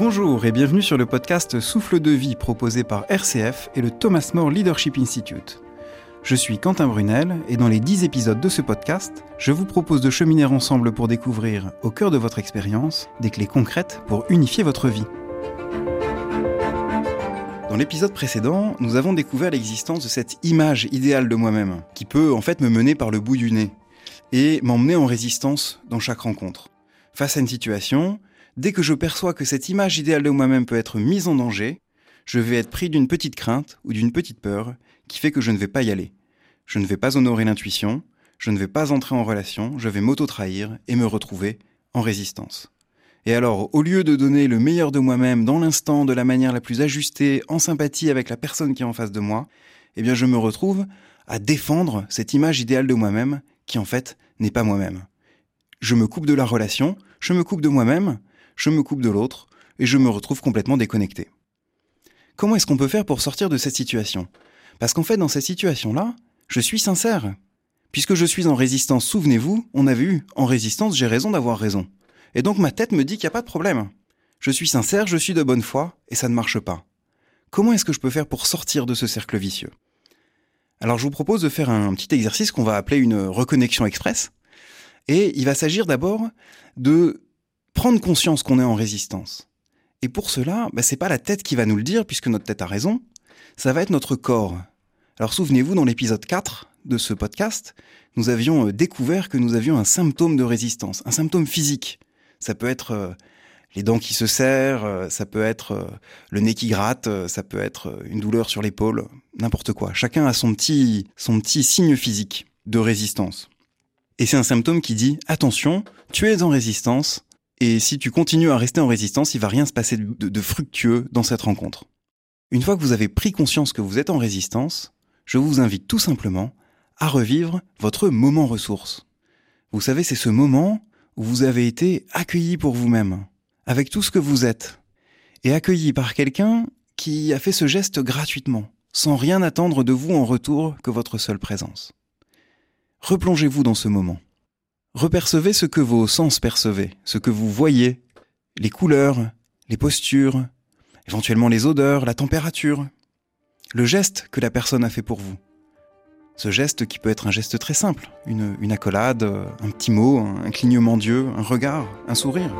Bonjour et bienvenue sur le podcast Souffle de vie proposé par RCF et le Thomas More Leadership Institute. Je suis Quentin Brunel et dans les 10 épisodes de ce podcast, je vous propose de cheminer ensemble pour découvrir, au cœur de votre expérience, des clés concrètes pour unifier votre vie. Dans l'épisode précédent, nous avons découvert l'existence de cette image idéale de moi-même, qui peut en fait me mener par le bout du nez, et m'emmener en résistance dans chaque rencontre. Face à une situation, dès que je perçois que cette image idéale de moi-même peut être mise en danger, je vais être pris d'une petite crainte ou d'une petite peur qui fait que je ne vais pas y aller. Je ne vais pas honorer l'intuition, je ne vais pas entrer en relation, je vais m'auto-trahir et me retrouver en résistance. Et alors, au lieu de donner le meilleur de moi-même dans l'instant, de la manière la plus ajustée, en sympathie avec la personne qui est en face de moi, eh bien je me retrouve à défendre cette image idéale de moi-même qui en fait n'est pas moi-même. Je me coupe de la relation, je me coupe de moi-même, je me coupe de l'autre, et je me retrouve complètement déconnecté. Comment est-ce qu'on peut faire pour sortir de cette situation? Parce qu'en fait, dans cette situation-là, je suis sincère. Puisque je suis en résistance, souvenez-vous, on avait eu, en résistance, j'ai raison d'avoir raison. Et donc ma tête me dit qu'il n'y a pas de problème. Je suis sincère, je suis de bonne foi, et ça ne marche pas. Comment est-ce que je peux faire pour sortir de ce cercle vicieux? Alors je vous propose de faire un petit exercice qu'on va appeler une reconnexion express. Et il va s'agir d'abord de prendre conscience qu'on est en résistance. Et pour cela, bah, c'est pas la tête qui va nous le dire, puisque notre tête a raison, ça va être notre corps. Alors souvenez-vous, dans l'épisode 4 de ce podcast, nous avions euh, découvert que nous avions un symptôme de résistance, un symptôme physique. Ça peut être euh, les dents qui se serrent, euh, ça peut être le nez qui gratte, ça peut être une douleur sur l'épaule, n'importe quoi. Chacun a son petit signe physique de résistance. Et c'est un symptôme qui dit attention, tu es en résistance, et si tu continues à rester en résistance, il va rien se passer de, de fructueux dans cette rencontre. Une fois que vous avez pris conscience que vous êtes en résistance, je vous invite tout simplement à revivre votre moment ressource. Vous savez, c'est ce moment où vous avez été accueilli pour vous-même, avec tout ce que vous êtes, et accueilli par quelqu'un qui a fait ce geste gratuitement, sans rien attendre de vous en retour que votre seule présence. Replongez-vous dans ce moment. Repercevez ce que vos sens percevaient, ce que vous voyez, les couleurs, les postures, éventuellement les odeurs, la température, le geste que la personne a fait pour vous. Ce geste qui peut être un geste très simple, une, une accolade, un petit mot, un clignement d'yeux, un regard, un sourire.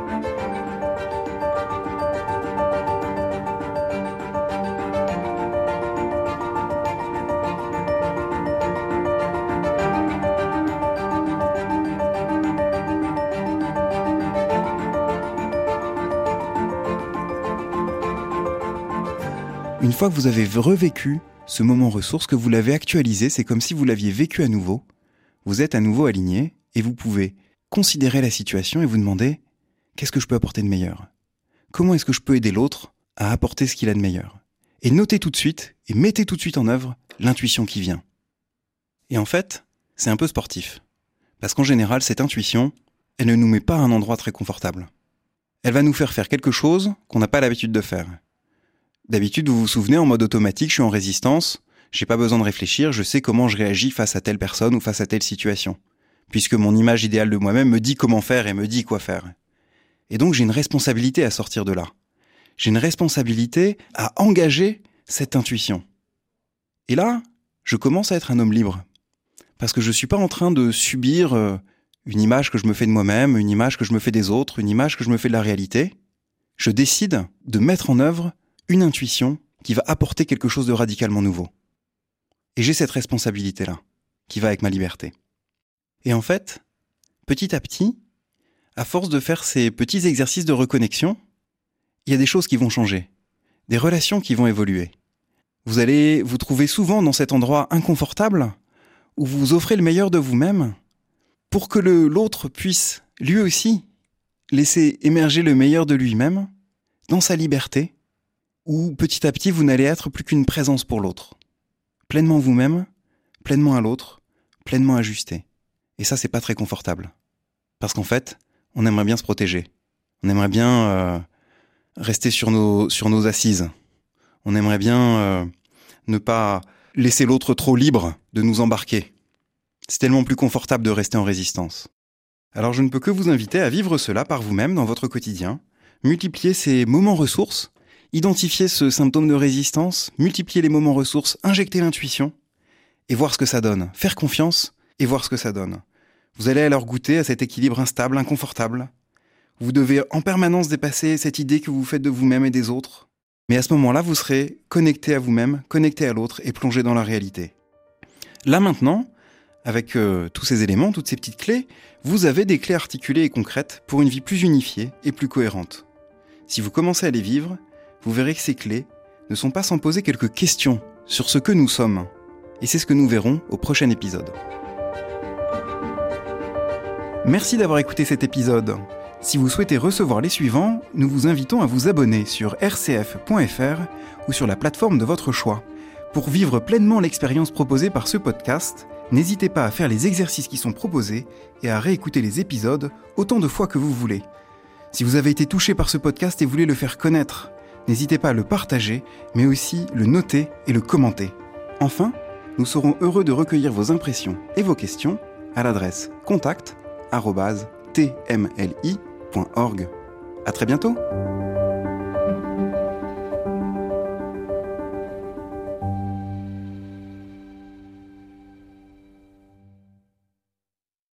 Une fois que vous avez revécu ce moment ressource, que vous l'avez actualisé, c'est comme si vous l'aviez vécu à nouveau. Vous êtes à nouveau aligné et vous pouvez considérer la situation et vous demander qu'est-ce que je peux apporter de meilleur? Comment est-ce que je peux aider l'autre à apporter ce qu'il a de meilleur? Et notez tout de suite et mettez tout de suite en œuvre l'intuition qui vient. Et en fait, c'est un peu sportif. Parce qu'en général, cette intuition, elle ne nous met pas à un endroit très confortable. Elle va nous faire faire quelque chose qu'on n'a pas l'habitude de faire. D'habitude, vous vous souvenez, en mode automatique, je suis en résistance, j'ai pas besoin de réfléchir, je sais comment je réagis face à telle personne ou face à telle situation. Puisque mon image idéale de moi-même me dit comment faire et me dit quoi faire. Et donc j'ai une responsabilité à sortir de là. J'ai une responsabilité à engager cette intuition. Et là, je commence à être un homme libre. Parce que je suis pas en train de subir euh, une image que je me fais de moi-même, une image que je me fais des autres, une image que je me fais de la réalité. Je décide de mettre en œuvre une intuition qui va apporter quelque chose de radicalement nouveau. Et j'ai cette responsabilité-là, qui va avec ma liberté. Et en fait, petit à petit, à force de faire ces petits exercices de reconnexion, il y a des choses qui vont changer, des relations qui vont évoluer. Vous allez vous trouver souvent dans cet endroit inconfortable où vous offrez le meilleur de vous-même pour que l'autre puisse, lui aussi, laisser émerger le meilleur de lui-même dans sa liberté où petit à petit vous n'allez être plus qu'une présence pour l'autre. Pleinement vous-même, pleinement à l'autre, pleinement ajusté. Et ça, c'est pas très confortable. Parce qu'en fait, on aimerait bien se protéger. On aimerait bien euh, rester sur nos, assises. On aimerait bien euh, ne pas laisser l'autre trop libre de nous embarquer. C'est tellement plus confortable de rester en résistance. Alors je ne peux que vous inviter à vivre cela par vous-même dans votre quotidien, multiplier ces moments ressources, identifier ce symptôme de résistance, multiplier les moments ressources, injecter l'intuition et voir ce que ça donne. Faire confiance et voir ce que ça donne. Vous allez alors goûter à cet équilibre instable, inconfortable. Vous devez en permanence dépasser cette idée que vous faites de vous-même et des autres. Mais à ce moment-là, vous serez connecté à vous-même, connecté à l'autre et plongé dans la réalité. Là maintenant, avec euh, tous ces éléments, toutes ces petites clés, vous avez des clés articulées et concrètes pour une vie plus unifiée et plus cohérente. Si vous commencez à les vivre, vous verrez que ces clés ne sont pas sans poser quelques questions sur ce que nous sommes. Et c'est ce que nous verrons au prochain épisode. Merci d'avoir écouté cet épisode. Si vous souhaitez recevoir les suivants, nous vous invitons à vous abonner sur rcf.fr ou sur la plateforme de votre choix. Pour vivre pleinement l'expérience proposée par ce podcast, n'hésitez pas à faire les exercices qui sont proposés et à réécouter les épisodes autant de fois que vous voulez. Si vous avez été touché par ce podcast et voulez le faire connaître, n'hésitez pas à le partager, mais aussi le noter et le commenter. Enfin, nous serons heureux de recueillir vos impressions et vos questions à l'adresse contact tmli.org. À très bientôt!